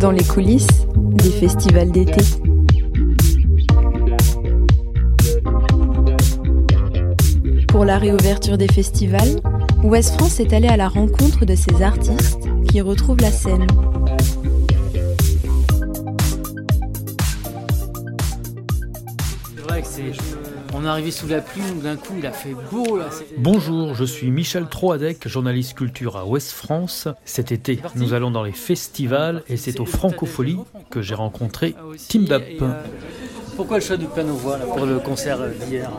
dans les coulisses des festivals d'été. Pour la réouverture des festivals, Ouest France est allé à la rencontre de ces artistes qui retrouvent la scène. On est arrivé sous la pluie, d'un coup il a fait beau là. Bonjour, je suis Michel Troadec, journaliste culture à Ouest France. Cet été, nous allons dans les festivals et c'est au Francofolie que j'ai rencontré Team Up. euh, pourquoi le choix du là, pour le concert d'hier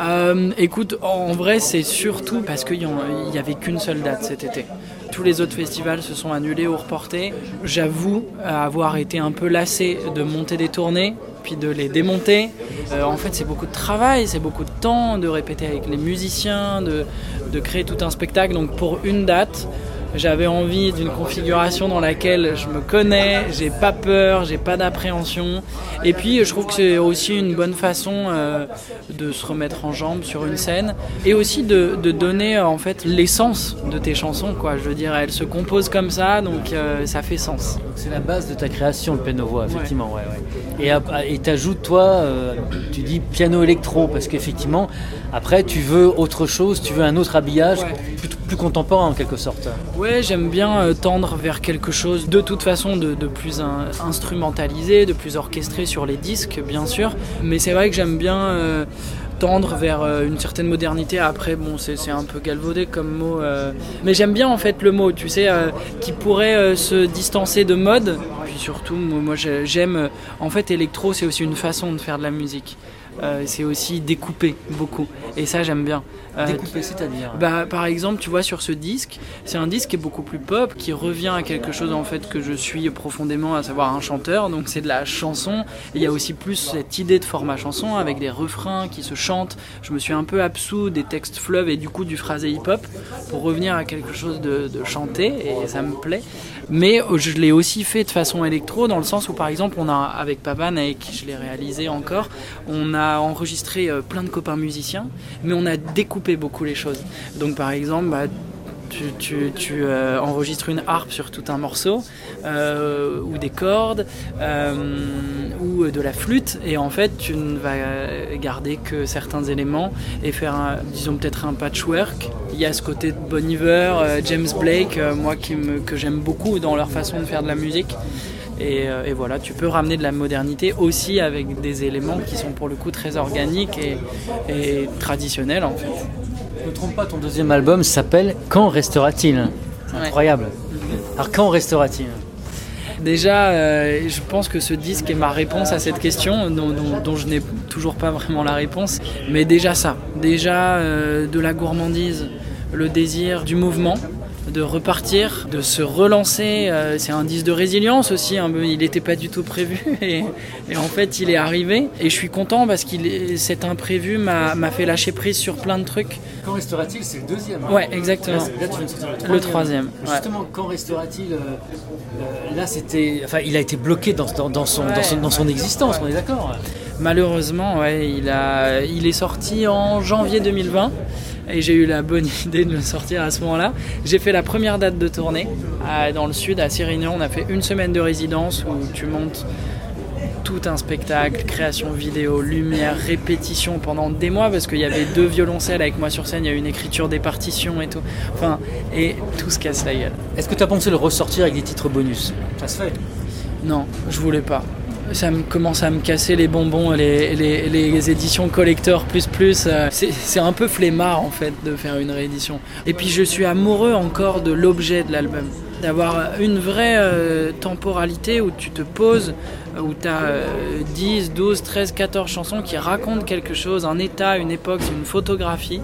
Euh, écoute, en vrai, c'est surtout parce qu'il n'y avait qu'une seule date cet été. Tous les autres festivals se sont annulés ou reportés. J'avoue avoir été un peu lassé de monter des tournées, puis de les démonter. Euh, en fait, c'est beaucoup de travail, c'est beaucoup de temps de répéter avec les musiciens, de, de créer tout un spectacle. Donc pour une date, j'avais envie d'une configuration dans laquelle je me connais, j'ai pas peur, j'ai pas d'appréhension. Et puis je trouve que c'est aussi une bonne façon euh, de se remettre en jambe sur une scène et aussi de, de donner euh, en fait l'essence de tes chansons. Quoi. Je veux dire, elles se composent comme ça, donc euh, ça fait sens. C'est la base de ta création, le piano voix, effectivement. Ouais. Ouais, Et ap- et t'ajoutes toi, euh, tu dis piano électro parce qu'effectivement, après tu veux autre chose, tu veux un autre habillage, Ouais. Plus, contemporain en quelque sorte. Ouais, j'aime bien euh, tendre vers quelque chose de toute façon de, plus in- instrumentalisé, de plus orchestré sur les disques, bien sûr. Mais c'est vrai que j'aime bien euh, tendre vers euh, une certaine modernité. Après, bon, c'est un peu galvaudé comme mot. Mais j'aime bien en fait le mot, tu sais, qui pourrait se distancer de mode. Puis surtout, moi, moi, j'ai- j'aime. En fait, électro, c'est aussi une façon de faire de la musique. Euh, c'est aussi découper beaucoup. Et ça, j'aime bien. Euh, Découpé, c'est-à-dire. bah, par exemple, tu vois, sur ce disque, c'est un disque qui est beaucoup plus pop, qui revient à quelque chose en fait que je suis profondément, à savoir un chanteur. Donc c'est de la chanson. Il y a aussi plus cette idée de format chanson avec des refrains qui se chantent. Je me suis un peu absous des textes fleuves et du coup du phrasé hip-hop pour revenir à quelque chose de, de chanté et ça me plaît. Mais euh, je l'ai aussi fait de façon électro dans le sens où par exemple on a avec Pavan avec qui je l'ai réalisé encore, on a enregistré euh, plein de copains musiciens, mais on a découpé beaucoup les choses. Donc par exemple, bah, tu, euh, enregistres une harpe sur tout un morceau, euh, ou des cordes, ou de la flûte, et en fait tu ne vas garder que certains éléments et faire, un- disons peut-être un patchwork. Il y a ce côté de Bon Iver, James Blake, moi que j'aime beaucoup dans leur façon de faire de la musique. Et, euh, et voilà, tu peux ramener de la modernité aussi avec des éléments qui sont pour le coup très organiques et, et traditionnels en fait. Je ne me trompe pas, ton deuxième album s'appelle Quand restera-t-il Ouais. Incroyable. Alors quand restera-t-il? Déjà, euh, je pense que ce disque est ma réponse à cette question, dont, dont- dont je n'ai toujours pas vraiment la réponse. Mais déjà ça, déjà euh, de la gourmandise, le désir du mouvement, de repartir, de se relancer. euh, c'est un disque de résilience aussi, peu, il n'était pas du tout prévu et, et en fait il est arrivé. Et je suis content parce que cet imprévu m'a fait lâcher prise sur plein de trucs. Quand restera-t-il? C'est le deuxième. hein. Ouais, exactement. Là, tu viens de sortir le troisième. Le troisième, ouais. Justement, quand restera-t-il euh, euh, Là, c'était, enfin, il a été bloqué dans, dans- dans son, dans, son, dans son existence. On est d'accord? Malheureusement, ouais, il, a, il est sorti en janvier 2020 et j'ai eu la bonne idée de le sortir à ce moment-là. J'ai fait la première date de tournée à- dans le sud, à Sérignan. On a fait une semaine de résidence où tu montes tout un spectacle, création vidéo, lumière, répétition pendant des mois parce qu'il y avait deux violoncelles avec moi sur scène, il y a eu une écriture des partitions et tout. Enfin, et tout se casse la gueule. Est-ce que tu as pensé le ressortir avec des titres bonus? Ça se fait. Non, je voulais pas. Ça me commence à me casser les bonbons, les, les, éditions collector plus plus. euh, C'est un peu flemmard en fait de faire une réédition. Et puis je suis amoureux encore de l'objet de l'album. D'avoir une vraie euh, temporalité où tu te poses, où tu as 10, 12, 13, 14 chansons qui racontent quelque chose, un état, une époque, une photographie.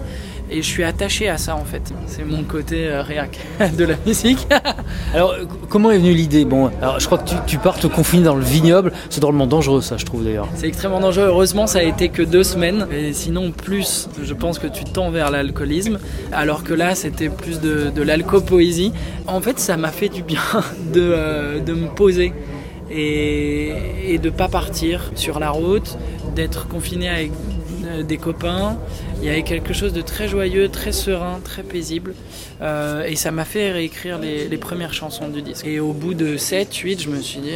Et je suis attaché à ça en fait. C'est mon côté euh, réac de la musique. Alors, euh, comment est venue l'idée? Bon, alors je crois que tu, tu pars te confiner dans le vignoble. C'est drôlement dangereux, ça, je trouve d'ailleurs. C'est extrêmement dangereux. Heureusement, ça a été que deux semaines. Et sinon, plus, je pense que tu tends vers l'alcoolisme. Alors que là, c'était plus de, de l'alcopoésie. En fait, ça m'a fait du bien de, euh, de me poser et, de pas partir sur la route, d'être confiné avec des copains. Il y avait quelque chose de très joyeux, très serein, très paisible. et ça m'a fait réécrire les, les, premières chansons du disque. Et au bout de 7, 8, je me suis dit,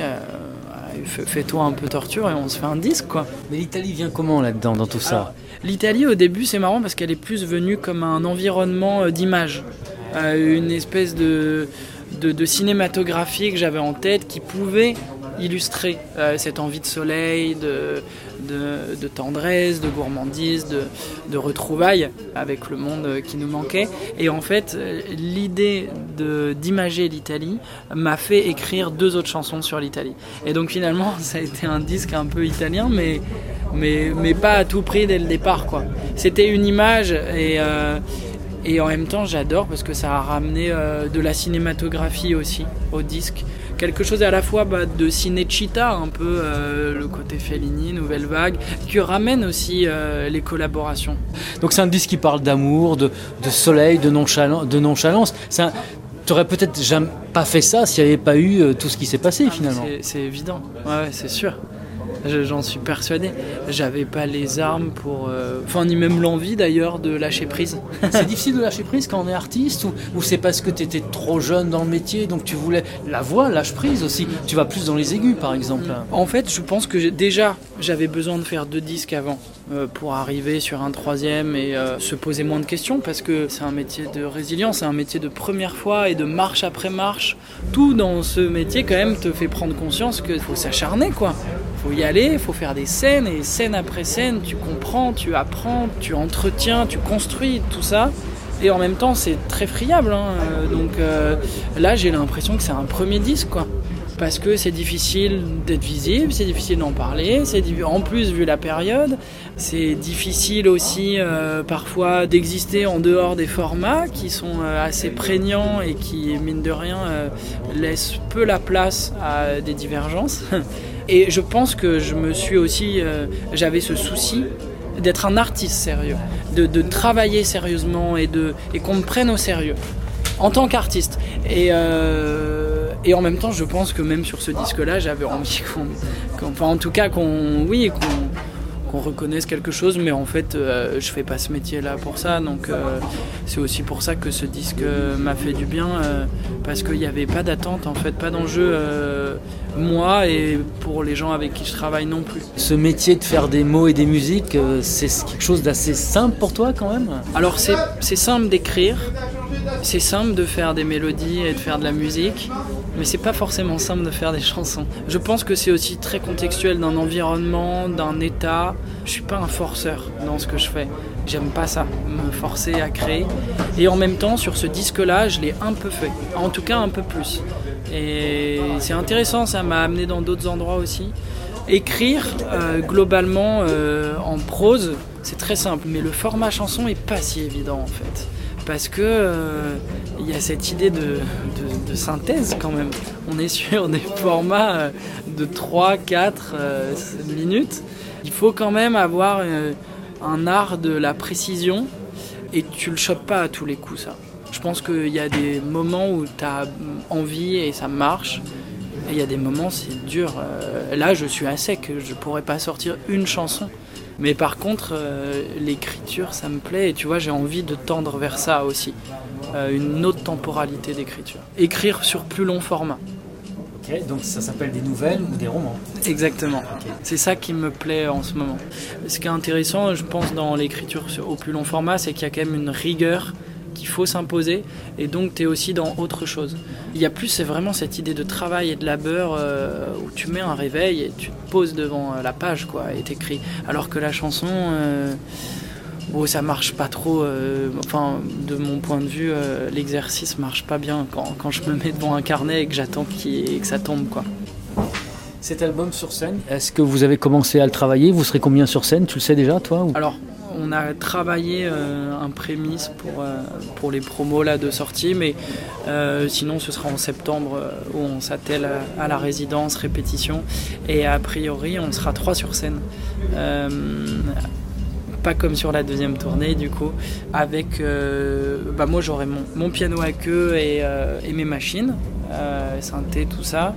fais-toi un peu torture et on se fait un disque quoi. Mais l'Italie vient comment là-dedans dans tout ça? L'Italie au début c'est marrant parce qu'elle est plus venue comme un environnement euh, d'image, euh, une espèce de, de, cinématographie que j'avais en tête qui pouvait illustrer euh, cette envie de soleil, de, tendresse, de gourmandise, de, retrouvailles avec le monde qui nous manquait. Et en fait, l'idée d'imager l'Italie m'a fait écrire deux autres chansons sur l'Italie. Et donc finalement, ça a été un disque un peu italien, mais, pas à tout prix dès le départ. C'était une image et... Euh, et en même temps, j'adore parce que ça a ramené euh, de la cinématographie aussi au disque quelque chose à la fois bah, de Cinecittà, un peu euh, le côté Fellini, Nouvelle Vague, qui ramène aussi euh, les collaborations. Donc c'est un disque qui parle d'amour, de, soleil, de, de nonchalance. Tu aurais peut-être jamais pas fait ça s'il n'y avait pas eu euh, tout ce qui s'est passé ah, finalement. C'est évident, ouais c'est sûr. J'en suis persuadé. J'avais pas les armes pour. Euh, enfin, ni même l'envie d'ailleurs de lâcher prise. c'est difficile de lâcher prise quand on est artiste ou, c'est parce que tu étais trop jeune dans le métier donc tu voulais. La voix lâche prise aussi. Tu vas plus dans les aigus par exemple. En fait, je pense que déjà j'avais besoin de faire deux disques avant euh, pour arriver sur un troisième et euh, se poser moins de questions parce que c'est un métier de résilience, c'est un métier de première fois et de marche après marche. Tout dans ce métier quand même te fait prendre conscience qu'il faut s'acharner quoi faut y aller, il faut faire des scènes, et scène après scène, tu comprends, tu apprends, tu entretiens, tu construis tout ça. Et en même temps, c'est très friable. Hein. Donc euh, là, j'ai l'impression que c'est un premier disque. Parce que c'est difficile d'être visible, c'est difficile d'en parler, c'est en plus vu la période, c'est difficile aussi euh, parfois d'exister en dehors des formats qui sont euh, assez prégnants et qui, mine de rien, laissent peu la place à des divergences. Et je pense que je me suis aussi, euh, j'avais ce souci d'être un artiste sérieux, de, travailler sérieusement et, de, et qu'on me prenne au sérieux en tant qu'artiste. Et, euh, et en même temps, je pense que même sur ce disque-là, j'avais envie qu'on, enfin en tout cas qu'on, oui, qu'on reconnaisse quelque chose, mais en fait, euh, je fais pas ce métier-là pour ça. Donc, euh, c'est aussi pour ça que ce disque euh, m'a fait du bien, parce qu'il n'y avait pas d'attente, en fait, pas d'enjeu, moi et pour les gens avec qui je travaille non plus. Ce métier de faire des mots et des musiques, c'est quelque chose d'assez simple pour toi quand même? Alors, c'est simple d'écrire, c'est simple de faire des mélodies et de faire de la musique mais c'est pas forcément simple de faire des chansons. Je pense que c'est aussi très contextuel d'un environnement, d'un état. Je suis pas un forceur dans ce que je fais. J'aime pas ça, me forcer à créer. Et en même temps, sur ce disque-là, je l'ai un peu fait. En tout cas, un peu plus. Et c'est intéressant, ça m'a amené dans d'autres endroits aussi. Écrire, euh, globalement, euh, en prose, c'est très simple. Mais le format chanson est pas si évident en fait parce que euh, il y a cette idée de, synthèse quand même. On est sur des formats euh, de 3, 4 euh, minutes. Il faut quand même avoir un art de la précision et tu le chopes pas à tous les coups ça. Je pense qu'il y a des moments où tu as envie et ça marche. Et il y a des moments c'est dur. là je suis à sec, je pourrais pas sortir une chanson. Mais par contre, euh, l'écriture, ça me plaît et tu vois, j'ai envie de tendre vers ça aussi. Euh, une autre temporalité d'écriture. Écrire sur plus long format. Ok, donc ça s'appelle des nouvelles ou des romans Exactement. C'est ça qui me plaît en ce moment. Ce qui est intéressant, je pense, dans l'écriture au plus long format, c'est qu'il y a quand même une rigueur qu'il faut s'imposer et donc tu es aussi dans autre chose. Il y a plus, c'est vraiment cette idée de travail et de labeur euh, où tu mets un réveil et tu te poses devant euh, la page quoi et t'écris. Alors que la chanson, euh, bon, ça marche pas trop. enfin, de mon point de vue, l'exercice marche pas bien quand, quand, je me mets devant un carnet et que j'attends que ça tombe quoi. Cet album sur scène, est-ce que vous avez commencé à le travailler? Vous serez combien sur scène? Tu le sais déjà, toi ou... Alors, on a travaillé euh, un prémisse pour, euh, les promos de sortie, mais euh, sinon ce sera en septembre où on s'attelle à, la résidence, répétition, et a priori on sera trois sur scène. pas comme sur la deuxième tournée du coup, avec bah moi j'aurai mon, piano à queue et, et mes machines, synthé, tout ça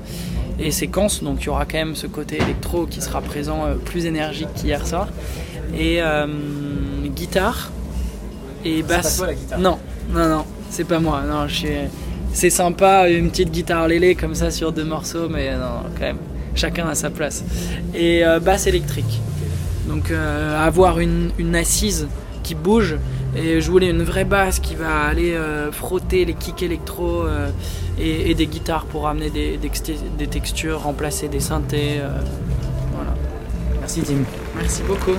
et séquence, donc il y aura quand même ce côté électro qui sera présent plus énergique qu'hier soir. Guitare et basse. Pas toi, la guitare. Non, non, non, c'est pas moi. Non, je suis... C'est sympa, une petite guitare lélé comme ça sur deux morceaux, mais non, quand même, chacun à sa place. Et euh, basse électrique. Donc euh, avoir une, une, assise qui bouge et jouer une vraie basse qui va aller euh, frotter les kicks électro et, et, des guitares pour amener des, des, des textures, remplacer des synthés. voilà. Merci Tim. Merci beaucoup.